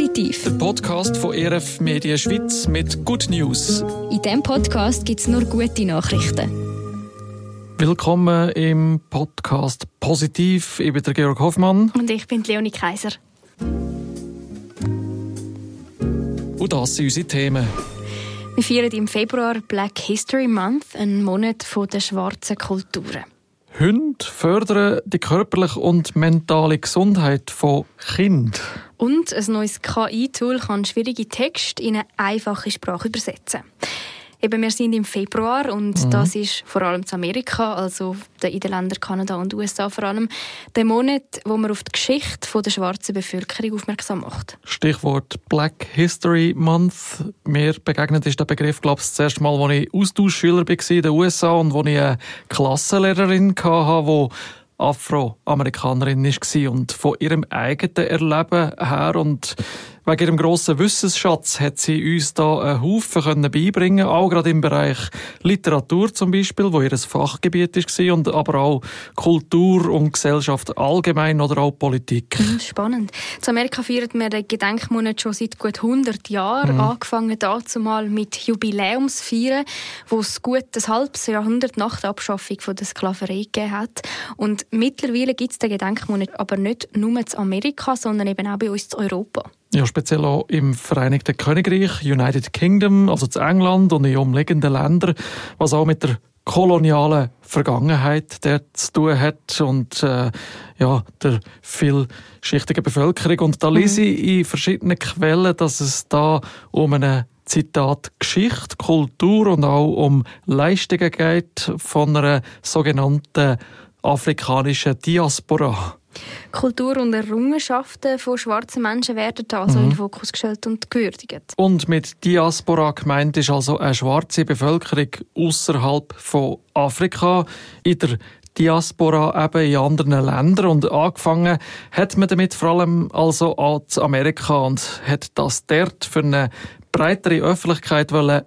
Positiv. Der Podcast von ERF Media Schweiz mit Good News. In diesem Podcast gibt es nur gute Nachrichten. Willkommen im Podcast Positiv. Ich bin der Georg Hoffmann. Und ich bin Leonie Kaiser. Und das sind unsere Themen. Wir feiern im Februar Black History Month, einen Monat der schwarzen Kulturen. Hunde fördern die körperliche und mentale Gesundheit von Kindern. Und ein neues KI-Tool kann schwierige Texte in eine einfache Sprache übersetzen. Eben, wir sind im Februar und mhm. das ist vor allem zu Amerika, also in den Ländern Kanada und USA vor allem, der Monat, wo man auf die Geschichte der schwarzen Bevölkerung aufmerksam macht. Stichwort Black History Month. Mir begegnet ist der Begriff, glaube ich, das erste Mal, als ich Austauschschüler war in den USA und wo ich eine Klassenlehrerin hatte, die Afroamerikanerin war und von ihrem eigenen Erleben her und Wegen ihrem grossen Wissensschatz hat sie uns da einen Haufen können beibringen auch gerade im Bereich Literatur zum Beispiel, wo ihr Fachgebiet war, und aber auch Kultur und Gesellschaft allgemein oder auch Politik. Mhm, spannend. Zu Amerika feiert man den Gedenkmonat schon seit gut 100 Jahren, mhm. angefangen dazu mal mit Jubiläumsfeiern, wo es gut ein halbes Jahrhundert nach der Abschaffung von der Sklaverei gegeben hat. Und mittlerweile gibt es den Gedenkmonat aber nicht nur in Amerika, sondern eben auch bei uns in Europa. Ja, speziell auch im Vereinigten Königreich, United Kingdom, also zu England und in umliegenden Ländern, was auch mit der kolonialen Vergangenheit dort zu tun hat und äh, ja, der vielschichtigen Bevölkerung. Und da mhm. lese ich in verschiedenen Quellen, dass es da um eine Zitat Geschichte, Kultur und auch um Leistungen geht von einer sogenannten afrikanischen Diaspora. Kultur und Errungenschaften von schwarzen Menschen werden also mhm. in den Fokus gestellt und gewürdigt. Und mit Diaspora gemeint ist also eine schwarze Bevölkerung außerhalb von Afrika in der Diaspora eben in anderen Ländern und angefangen hat man damit vor allem also an Amerika und hat das dort für eine breitere Öffentlichkeit wollen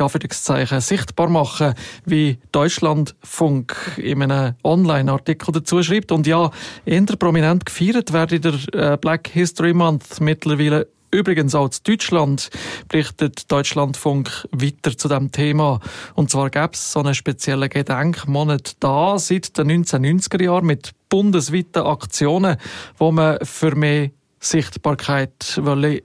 ja, für das Zeichen sichtbar machen, wie Deutschlandfunk in einem Online-Artikel dazu schreibt. Und ja, eher prominent gefeiert wird in der äh, Black History Month mittlerweile Übrigens auch zu Deutschland berichtet Deutschlandfunk weiter zu dem Thema. Und zwar gäbe es so einen speziellen Gedenkmonat da seit den 1990er Jahren mit bundesweiten Aktionen, wo man für mehr Sichtbarkeit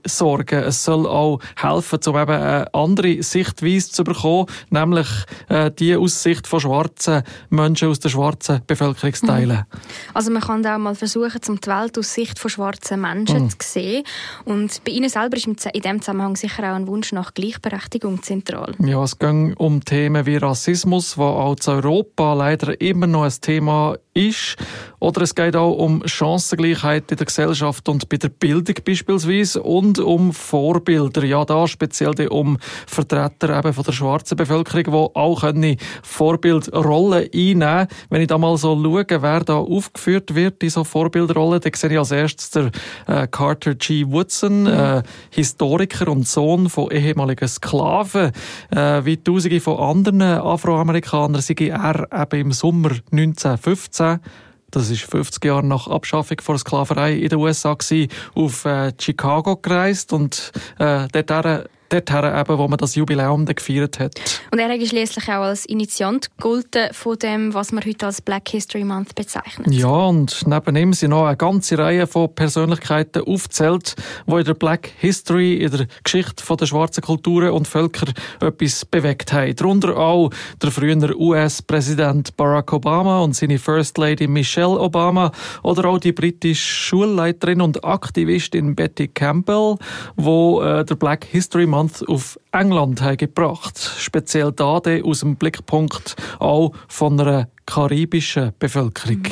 sorgen Es soll auch helfen, um eben eine andere Sichtweise zu bekommen, nämlich äh, die aus Sicht von schwarzen Menschen aus der schwarzen Bevölkerungsteilen. Mhm. Also man kann auch mal versuchen, die Welt aus Sicht von schwarzen Menschen mhm. zu sehen. Und bei Ihnen selber ist in diesem Zusammenhang sicher auch ein Wunsch nach Gleichberechtigung zentral. Ja, es ging um Themen wie Rassismus, wo auch in Europa leider immer noch ein Thema ist. Oder es geht auch um Chancengleichheit in der Gesellschaft und bei der Bildung beispielsweise und um Vorbilder. Ja, da speziell um Vertreter eben von der schwarzen Bevölkerung, die auch können Vorbildrollen einnehmen Wenn ich da mal so schaue, wer da aufgeführt wird in so Vorbildrollen, dann sehe ich als erstes der äh, Carter G. Woodson, mhm. äh, Historiker und Sohn von ehemaligen Sklaven. Äh, wie tausende von anderen Afroamerikanern sei er eben im Sommer 1915 das ist 50 Jahre nach Abschaffung von Sklaverei in den USA gewesen, auf äh, Chicago gereist und äh, dort dorthin eben, wo man das Jubiläum gefeiert hat. Und er hat schließlich auch als Initiant gegolten von dem, was man heute als Black History Month bezeichnet. Ja, und neben ihm sind noch eine ganze Reihe von Persönlichkeiten aufgezählt, die in der Black History, in der Geschichte der schwarzen Kulturen und Völker etwas bewegt haben. Darunter auch der frühere US-Präsident Barack Obama und seine First Lady Michelle Obama oder auch die britische Schulleiterin und Aktivistin Betty Campbell, wo äh, der Black History Month Month auf England gebracht. Speziell da aus dem Blickpunkt auch von einer karibischen Bevölkerung. Mhm.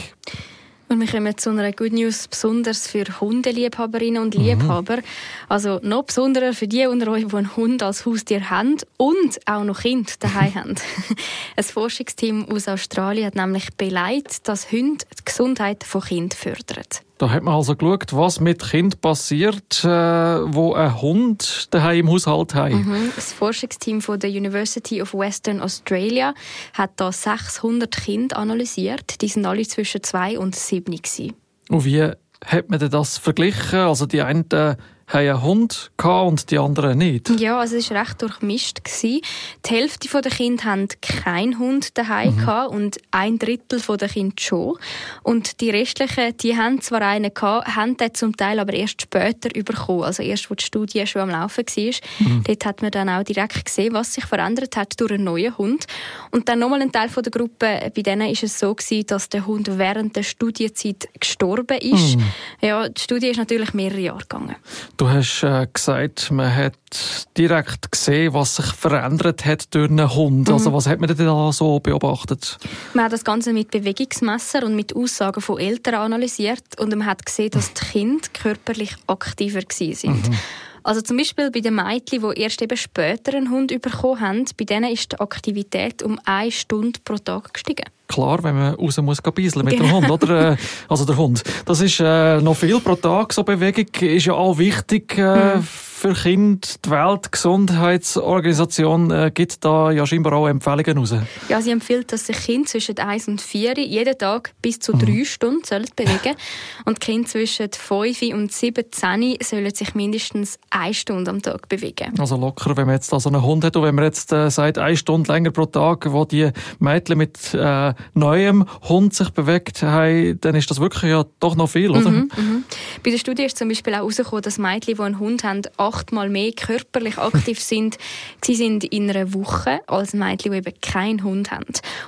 Und wir kommen zu einer Good News, besonders für Hundeliebhaberinnen und Liebhaber. Mhm. Also noch besonderer für die unter euch, die einen Hund als Haustier haben und auch noch Kinder daheim haben. Ein Forschungsteam aus Australien hat nämlich beleidigt, dass Hunde die Gesundheit von Kindern fördern. Da hat man also geschaut, was mit Kind passiert, äh, wo ein Hund daheim im Haushalt hat. Mhm. Das Forschungsteam von der University of Western Australia hat da 600 Kinder analysiert. Die sind alle zwischen zwei und sieben Und wie hat man das verglichen? Also die einen haben einen Hund und die anderen nicht. Ja, also es war recht durchmischt. Die Hälfte der Kinder hatten keinen Hund daheim mhm. und ein Drittel der Kinder schon. Und die restlichen, die haben zwar einen gehabt, haben den zum Teil aber erst später bekommen. Also erst, als die Studie schon am Laufen war. Mhm. Dort hat man dann auch direkt gesehen, was sich verändert hat durch einen neuen Hund. Und dann nochmal ein Teil der Gruppe, bei denen ist es so gewesen, dass der Hund während der Studienzeit gestorben ist. Mhm. Ja, die Studie ist natürlich mehrere Jahre gegangen. Du hast äh, gesagt, man hat direkt gesehen, was sich verändert hat durch einen Hund. Also, mhm. Also was hat man denn da so beobachtet? Man hat das Ganze mit Bewegungsmesser und mit Aussagen von Eltern analysiert und man hat gesehen, dass die Kinder körperlich aktiver waren. Mhm. Also zum Beispiel bei den Mädchen, die erst eben später einen Hund bekommen haben, bei denen ist die Aktivität um eine Stunde pro Tag gestiegen klar, wenn man raus muss mit dem Hund, oder? Äh, also der Hund. Das ist äh, noch viel pro Tag, so Bewegung. Ist ja auch wichtig äh, mhm für Kinder. Die Weltgesundheitsorganisation äh, gibt da ja scheinbar auch Empfehlungen raus. Ja, sie empfiehlt, dass sich Kinder zwischen 1 und 4 jeden Tag bis zu 3 mhm. Stunden sollen bewegen Und Kinder zwischen 5 und 17 sollen sich mindestens 1 Stunde am Tag bewegen. Also locker, wenn man jetzt da so einen Hund hat und wenn man jetzt äh, sagt, 1 Stunde länger pro Tag, wo die Mädchen mit äh, neuem Hund sich bewegt haben, dann ist das wirklich ja doch noch viel, oder? Mhm, mhm. Bei der Studie ist zum Beispiel auch herausgekommen, dass Mädchen, die einen Hund haben, achtmal mehr körperlich aktiv sind, sie sind in einer Woche als Mädchen, die eben keinen Hund haben.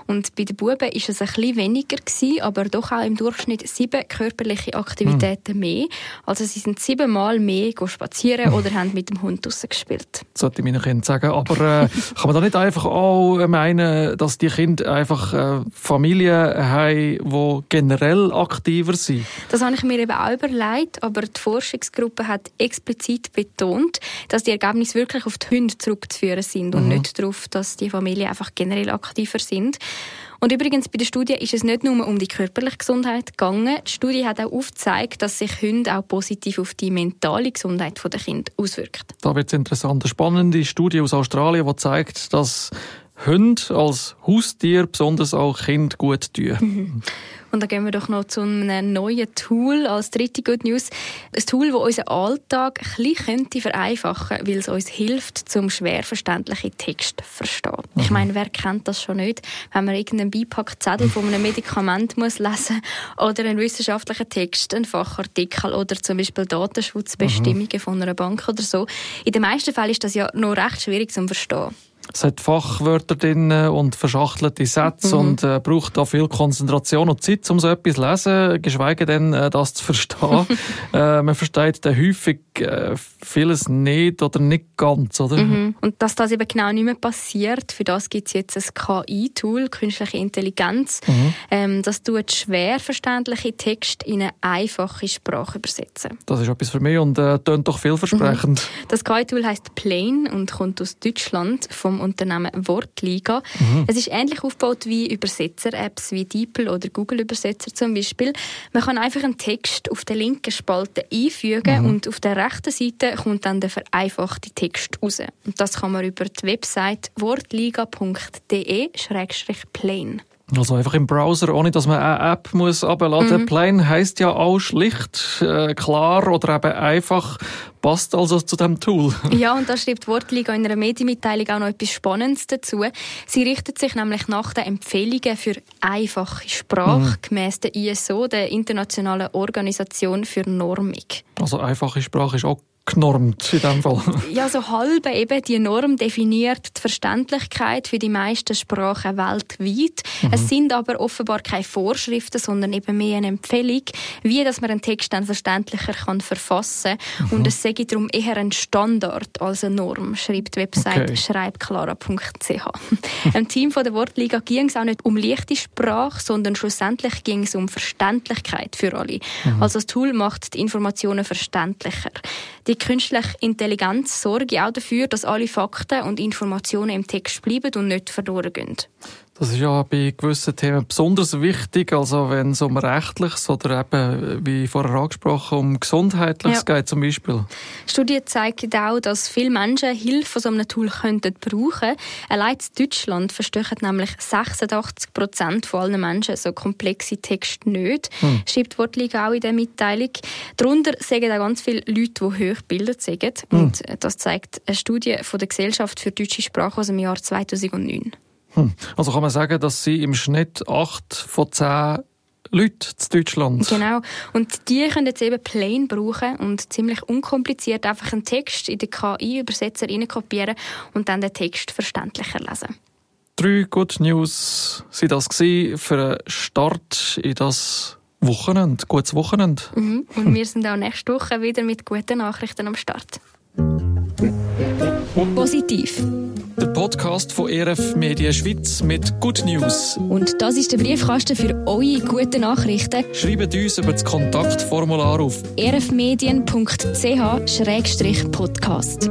Und bei den Buben ist es ein bisschen weniger gewesen, aber doch auch im Durchschnitt sieben körperliche Aktivitäten hm. mehr. Also sie sind siebenmal mehr spazieren oder haben mit dem Hund draussen gespielt. Das sollte ich meinen Kindern sagen. Aber äh, kann man da nicht einfach auch meinen, dass die Kinder einfach äh, Familien haben, die generell aktiver sind? Das habe ich mir eben auch überlegt, aber die Forschungsgruppe hat explizit betont, betont, dass die Ergebnisse wirklich auf die Hunde zurückzuführen sind und mhm. nicht darauf, dass die Familien einfach generell aktiver sind. Und übrigens, bei der Studie ist es nicht nur um die körperliche Gesundheit gegangen. Die Studie hat auch aufgezeigt, dass sich Hunde auch positiv auf die mentale Gesundheit der Kinder auswirkt. Da wird es interessant. Eine spannende Studie aus Australien, die zeigt, dass Hunde als Haustier besonders auch Kind gut tun. Mhm. Und dann gehen wir doch noch zu einem neuen Tool als dritte Good News. Ein Tool, das unseren Alltag ein bisschen vereinfachen könnte, weil es uns hilft, zum schwer verständlichen Text zu verstehen. Mhm. Ich meine, wer kennt das schon nicht, wenn man irgendeinen Beipackzettel von einem Medikament muss lesen oder einen wissenschaftlichen Text, einen Fachartikel oder zum Beispiel Datenschutzbestimmungen mhm. von einer Bank oder so. In den meisten Fällen ist das ja noch recht schwierig zu verstehen. Es hat Fachwörter drin und verschachtelte Sätze mhm. und äh, braucht auch viel Konzentration und Zeit, um so etwas zu lesen, geschweige denn, äh, das zu verstehen. äh, man versteht dann häufig äh, vieles nicht oder nicht ganz, oder? Mhm. Und dass das eben genau nicht mehr passiert, für das gibt es jetzt ein KI-Tool, künstliche Intelligenz. Mhm. Ähm, das tut schwer verständliche Texte in eine einfache Sprache übersetzen. Das ist etwas für mich und äh, klingt doch vielversprechend. Mhm. Das KI-Tool heißt Plane und kommt aus Deutschland vom vom Unternehmen Wortliga. Mhm. Es ist ähnlich aufgebaut wie Übersetzer-Apps wie DeepL oder Google Übersetzer zum Beispiel. Man kann einfach einen Text auf der linken Spalte einfügen mhm. und auf der rechten Seite kommt dann der vereinfachte Text raus. Und das kann man über die Website wortliga.de-plain. Also einfach im Browser, ohne dass man eine App muss abladen. Mhm. Plain heißt ja auch schlicht, äh, klar oder eben einfach. Passt also zu dem Tool. ja, und da schreibt Wortliga in einer Medienmitteilung auch noch etwas Spannendes dazu. Sie richtet sich nämlich nach den Empfehlungen für einfache Sprache mhm. gemäß der ISO, der Internationalen Organisation für Normung. Also einfache Sprache ist auch genormt in dem Fall. Ja, so halb eben. Die Norm definiert die Verständlichkeit für die meisten Sprachen weltweit. Mhm. Es sind aber offenbar keine Vorschriften, sondern eben mehr eine Empfehlung, wie dass man einen Text dann verständlicher kann verfassen kann. Mhm. Und es sei darum eher ein Standard als eine Norm, schreibt die Website okay. schreibklara.ch. Im Team von der Wortliga ging es auch nicht um leichte Sprache, sondern schlussendlich ging es um Verständlichkeit für alle. Mhm. Also das Tool macht die Informationen verständlicher. Die die künstliche Intelligenz sorgt auch dafür, dass alle Fakten und Informationen im Text bleiben und nicht verloren gehen. Das ist ja bei gewissen Themen besonders wichtig, also wenn es um Rechtliches oder eben, wie vorher angesprochen, um Gesundheitliches ja. geht zum Beispiel. Studie zeigt auch, dass viele Menschen Hilfe von so einem Tool könnten brauchen. Allein in Deutschland verstehen nämlich 86 Prozent von allen Menschen so komplexe Texte nicht, hm. schreibt Wortlig auch in der Mitteilung. Darunter sagen auch ganz viele Leute, die hoch gebildet sind. Hm. Und das zeigt eine Studie von der Gesellschaft für deutsche Sprache aus dem Jahr 2009. Hm. Also kann man sagen, dass Sie im Schnitt acht von zehn Leute in Deutschland. Genau. Und die können jetzt eben Plain brauchen und ziemlich unkompliziert einfach einen Text in den KI-Übersetzer kopieren und dann den Text verständlicher lesen. Drei Good News sind das für einen Start in das Wochenende, gutes Wochenende. Mhm. Und wir sind auch nächste Woche wieder mit guten Nachrichten am Start. Positiv. Podcast von ERF Media Schweiz mit Good News. Und das ist der Briefkasten für eure guten Nachrichten. Schreibt uns über das Kontaktformular auf erfmedien.ch-podcast.